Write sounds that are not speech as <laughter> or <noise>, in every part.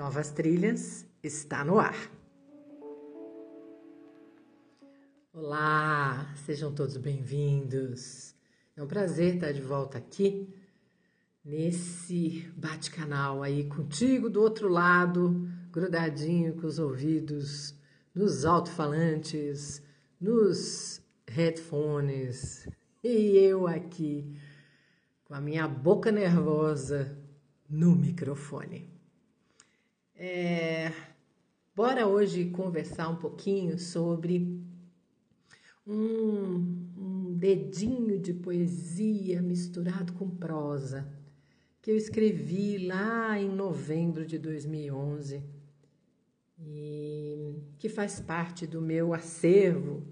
Novas Trilhas está no ar. Olá, sejam todos bem-vindos. É um prazer estar de volta aqui nesse bate-canal aí contigo do outro lado, grudadinho com os ouvidos nos alto-falantes, nos headphones e eu aqui com a minha boca nervosa no microfone. É, bora hoje conversar um pouquinho sobre um, um dedinho de poesia misturado com prosa que eu escrevi lá em novembro de 2011 e que faz parte do meu acervo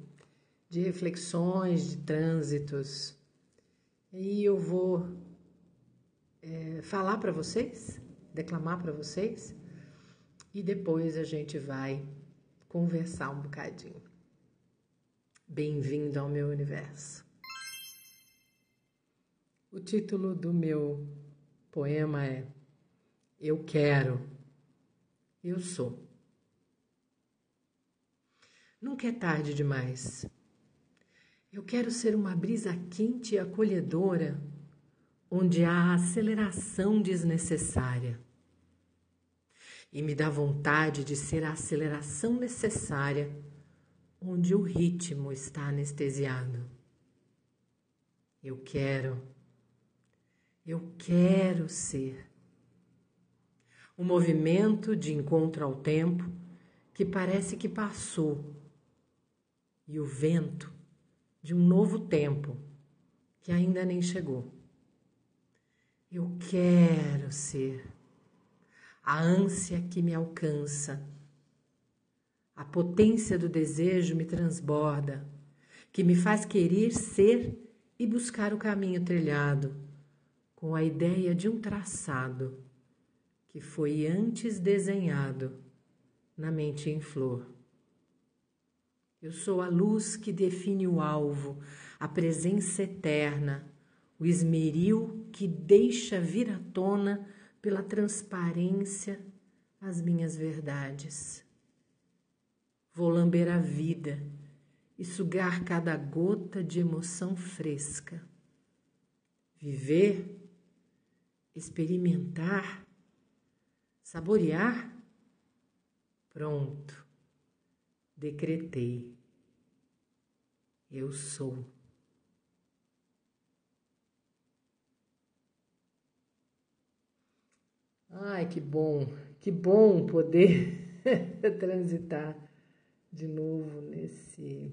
de reflexões, de trânsitos. E eu vou é, falar para vocês, declamar para vocês, e depois a gente vai conversar um bocadinho. Bem-vindo ao meu universo. O título do meu poema é Eu Quero, Eu Sou. Nunca é tarde demais. Eu quero ser uma brisa quente e acolhedora, onde há aceleração desnecessária. E me dá vontade de ser a aceleração necessária, onde o ritmo está anestesiado. Eu quero, eu quero ser. O movimento de encontro ao tempo que parece que passou e o vento de um novo tempo que ainda nem chegou. Eu quero ser a ânsia que me alcança, a potência do desejo me transborda, que me faz querer ser e buscar o caminho trilhado, com a ideia de um traçado que foi antes desenhado na mente em flor. Eu sou a luz que define o alvo, a presença eterna, o esmeril que deixa vir à tona pela transparência as minhas verdades. Vou lamber a vida e sugar cada gota de emoção fresca. Viver, experimentar, saborear. Pronto decretei: Eu sou. Ai, que bom, que bom poder <laughs> transitar de novo nesse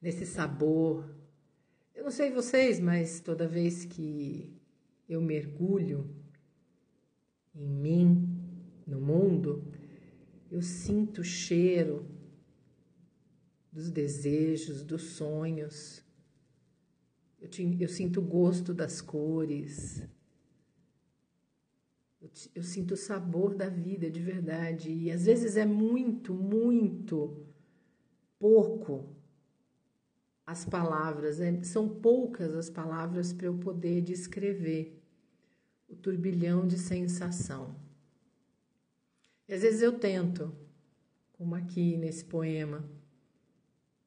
nesse sabor. Eu não sei vocês, mas toda vez que eu mergulho em mim, no mundo, eu sinto o cheiro dos desejos, dos sonhos. Eu, te, eu sinto o gosto das cores. Eu, eu sinto o sabor da vida de verdade. E às vezes é muito, muito pouco as palavras, é, são poucas as palavras para eu poder descrever o turbilhão de sensação. E às vezes eu tento, como aqui nesse poema,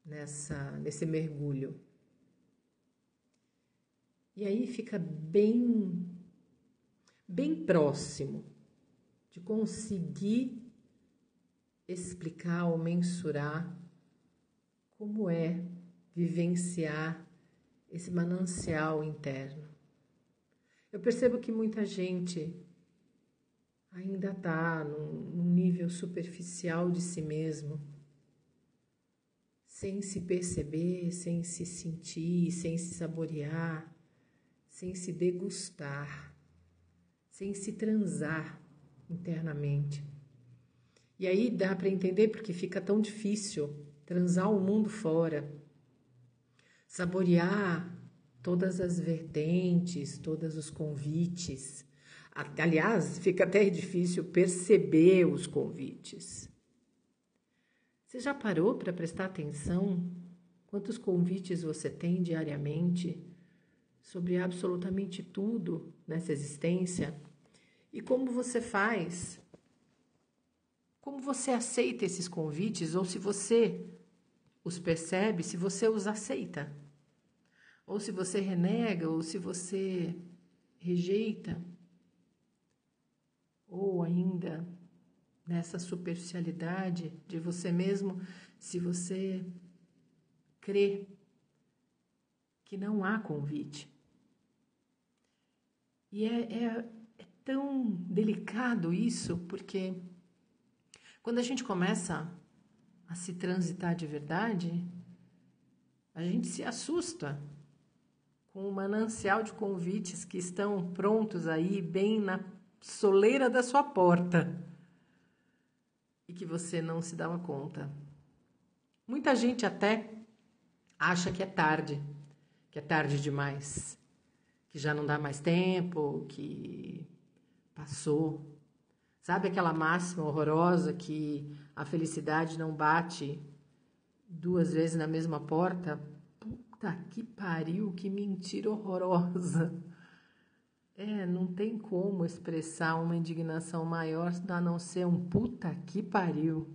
nessa, nesse mergulho. E aí fica bem, bem próximo de conseguir explicar ou mensurar como é vivenciar esse manancial interno. Eu percebo que muita gente ainda está num, nível superficial de si mesmo, sem se perceber, sem se sentir, sem se saborear, sem se degustar, sem se transar internamente. E aí dá para entender porque fica tão difícil transar o mundo fora, saborear todas as vertentes, todos os convites Aliás, fica até difícil perceber os convites. Você já parou para prestar atenção quantos convites você tem diariamente sobre absolutamente tudo nessa existência? E como você faz como você aceita esses convites ou se você os percebe, se você os aceita. Ou se você renega, ou se você rejeita. Ou ainda nessa superficialidade de você mesmo, se você crê que não há convite. E é, é, tão delicado isso, porque quando a gente começa a se transitar de verdade, a gente se assusta com o manancial de convites que estão prontos aí, bem na soleira da sua porta, e que você não se dava conta. Muita gente até acha que é tarde, que é tarde demais, que já não dá mais tempo, que passou. Sabe aquela máxima horrorosa que a felicidade não bate duas vezes na mesma porta? Puta que pariu, que mentira horrorosa. É, não tem como expressar uma indignação maior a não ser um puta que pariu.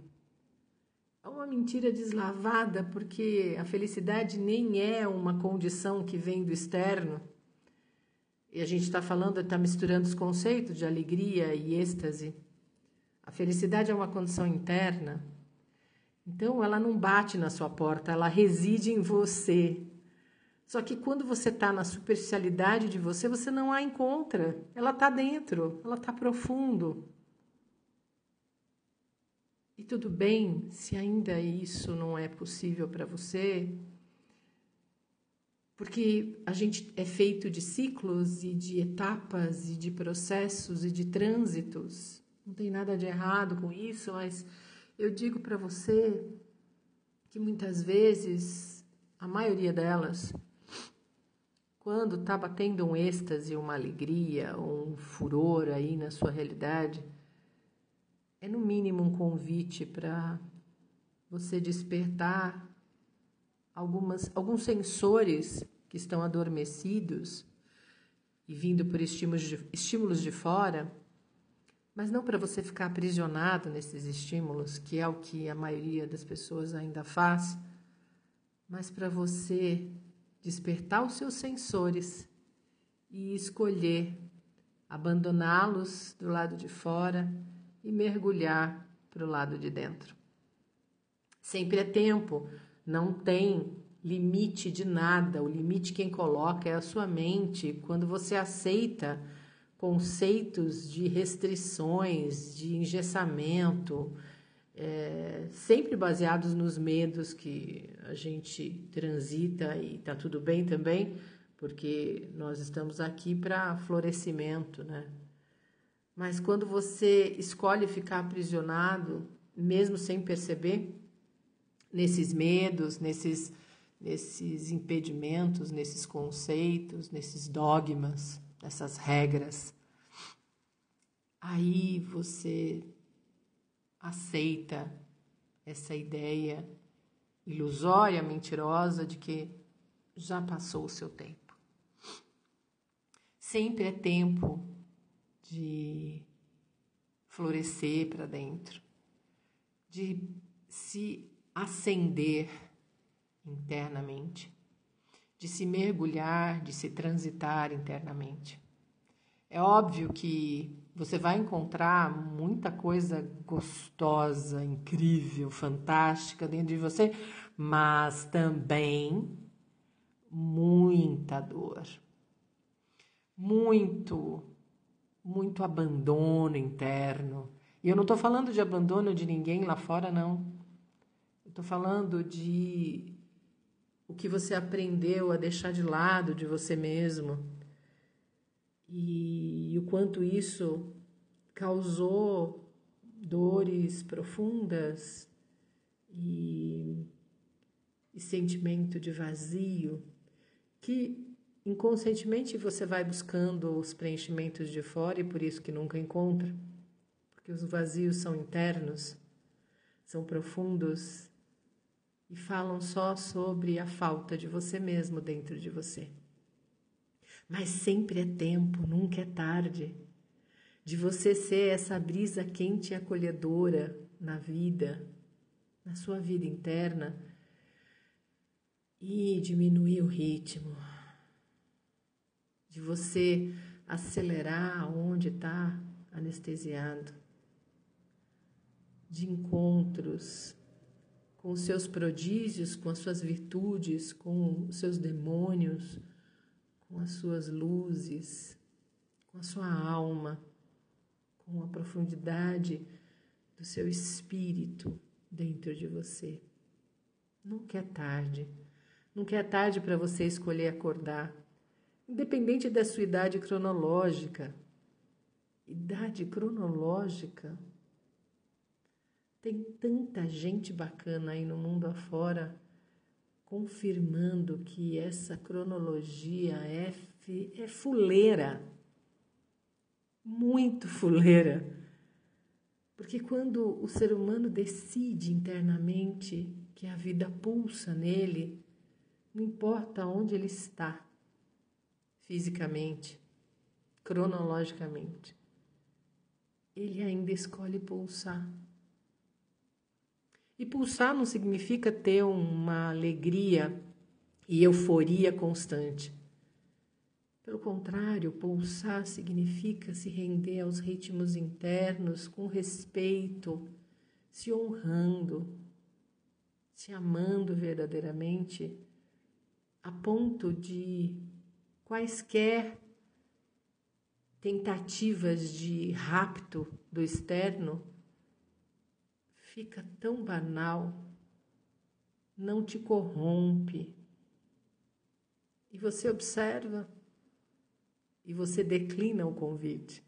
É uma mentira deslavada, porque a felicidade nem é uma condição que vem do externo. E a gente está falando, está misturando os conceitos de alegria e êxtase. A felicidade é uma condição interna. Então, ela não bate na sua porta, ela reside em você. Só que quando você está na superficialidade de você, você não a encontra. Ela está dentro, ela está profundo. E tudo bem se ainda isso não é possível para você, porque a gente é feito de ciclos e de etapas e de processos e de trânsitos. Não tem nada de errado com isso, mas eu digo para você que muitas vezes, a maioria delas, quando está batendo um êxtase, uma alegria, um furor aí na sua realidade, é no mínimo um convite para você despertar algumas, alguns sensores que estão adormecidos e vindo por estímulos de, estímulos de fora, mas não para você ficar aprisionado nesses estímulos, que é o que a maioria das pessoas ainda faz, mas para você despertar os seus sensores e escolher abandoná-los do lado de fora e mergulhar para o lado de dentro. Sempre é tempo, não tem limite de nada. O limite quem coloca é a sua mente. Quando você aceita conceitos de restrições, de engessamento, é, sempre baseados nos medos que a gente transita e tá tudo bem também, porque nós estamos aqui para florescimento, né? Mas quando você escolhe ficar aprisionado, mesmo sem perceber, nesses medos, nesses, nesses impedimentos, nesses conceitos, nesses dogmas, nessas regras, aí você aceita essa ideia ilusória, mentirosa de que já passou o seu tempo. Sempre é tempo de florescer para dentro, de se acender internamente, de se mergulhar, de se transitar internamente. É óbvio que você vai encontrar muita coisa gostosa, incrível, fantástica dentro de você, mas também muita dor, muito muito abandono interno. E eu não estou falando de abandono de ninguém lá fora, não. Estou falando de o que você aprendeu a deixar de lado de você mesmo. E, e o quanto isso causou dores profundas e, e sentimento de vazio que inconscientemente você vai buscando os preenchimentos de fora e por isso que nunca encontra, porque os vazios são internos, são profundos e falam só sobre a falta de você mesmo dentro de você. Mas sempre é tempo, nunca é tarde. de você ser essa brisa quente e acolhedora na vida, na sua vida interna e diminuir o ritmo, de você acelerar onde está anestesiado, de encontros com seus prodígios, com as suas virtudes, com os seus demônios, com as suas luzes, com a sua alma, com a profundidade do seu espírito dentro de você. Nunca é tarde. Nunca é tarde para você escolher acordar, independente da sua idade cronológica. Idade cronológica tem tanta gente bacana aí no mundo afora confirmando que essa cronologia é, é fuleira, muito fuleira. Porque quando o ser humano decide internamente que a vida pulsa nele, não importa onde ele está, fisicamente, cronologicamente, ele ainda escolhe pulsar. E pulsar não significa ter uma alegria e euforia constante. Pelo contrário, pulsar significa se render aos ritmos internos com respeito, se honrando, se amando verdadeiramente, a ponto de quaisquer tentativas de rapto do externo fica tão banal, não te corrompe. E você observa e você declina o convite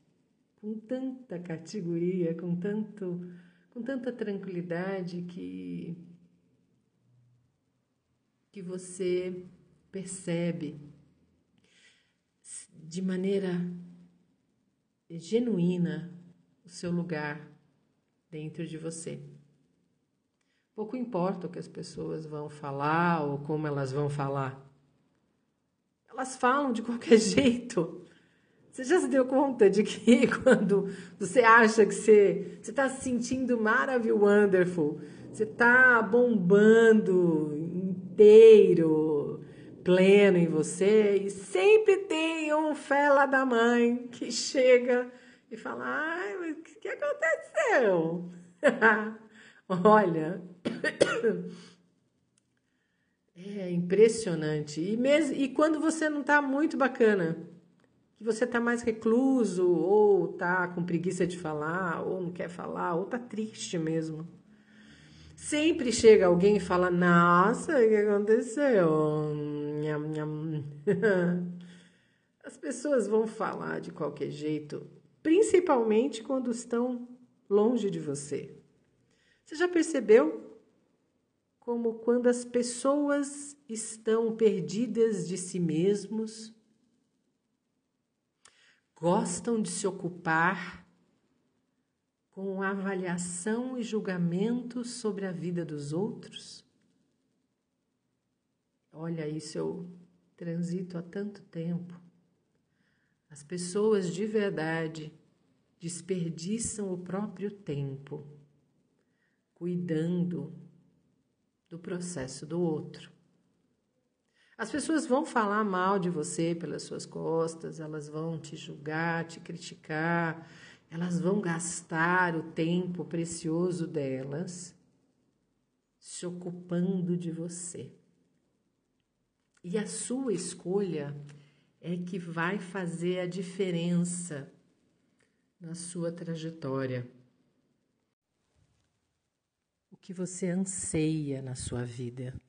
com tanta categoria, com tanto com tanta tranquilidade que que você percebe de maneira genuína o seu lugar dentro de você. Pouco importa o que as pessoas vão falar ou como elas vão falar. Elas falam de qualquer <laughs> jeito. Você já se deu conta de que <laughs> quando você acha que você está se sentindo maravilhoso, wonderful, você está bombando inteiro, pleno em você, e sempre tem um fela da mãe que chega e fala: ai, mas o que aconteceu? <laughs> Olha, <coughs> é impressionante. E, mesmo, e quando você não está muito bacana, que você está mais recluso, ou está com preguiça de falar, ou não quer falar, ou está triste mesmo. Sempre chega alguém e fala: Nossa, o que aconteceu? <laughs> As pessoas vão falar de qualquer jeito, principalmente quando estão longe de você. Você já percebeu como quando as pessoas estão perdidas de si mesmos, gostam de se ocupar com avaliação e julgamento sobre a vida dos outros? Olha, isso eu transito há tanto tempo. As pessoas de verdade desperdiçam o próprio tempo cuidando do processo do outro. As pessoas vão falar mal de você pelas suas costas, elas vão te julgar, te criticar, elas vão gastar o tempo precioso delas se ocupando de você. E a sua escolha é que vai fazer a diferença na sua trajetória o que você anseia na sua vida.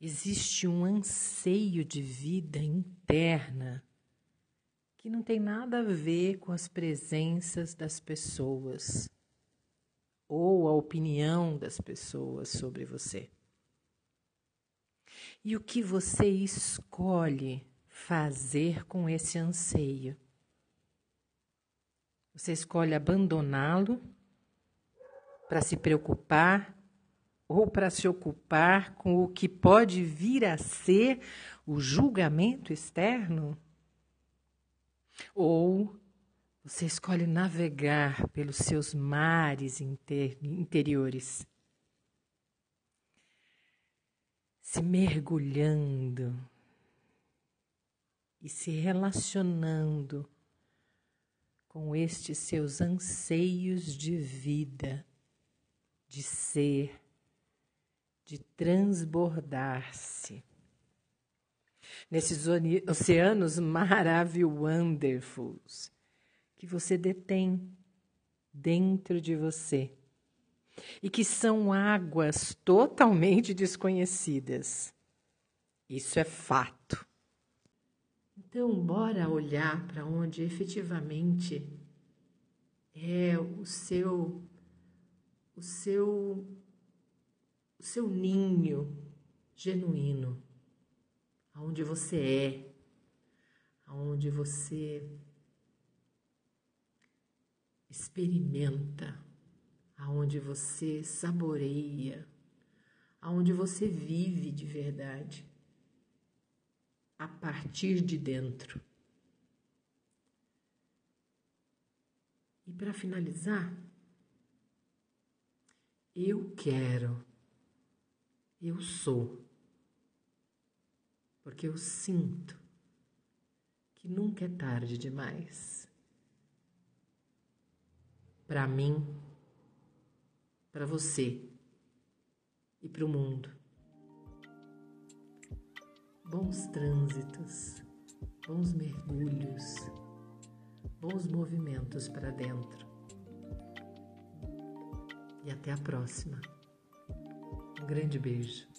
Existe um anseio de vida interna que não tem nada a ver com as presenças das pessoas ou a opinião das pessoas sobre você. E o que você escolhe fazer com esse anseio? Você escolhe abandoná-lo para se preocupar ou para se ocupar com o que pode vir a ser o julgamento externo? Ou Você escolhe navegar pelos seus mares inter interiores, se mergulhando e se relacionando com estes seus anseios de vida, de ser, de transbordar-se. Nesses oceanos maravilhosos que você detém dentro de você e que são águas totalmente desconhecidas. Isso é fato. Então, bora olhar para onde efetivamente é o seu o seu o seu ninho genuíno, aonde você é, aonde você experimenta, aonde você saboreia, aonde você vive de verdade, a partir de dentro. E para finalizar, eu quero, eu sou, porque eu sinto que nunca é tarde demais para mim, para você e para o mundo. Bons trânsitos, bons mergulhos, bons movimentos para dentro. E até a próxima. Um grande beijo.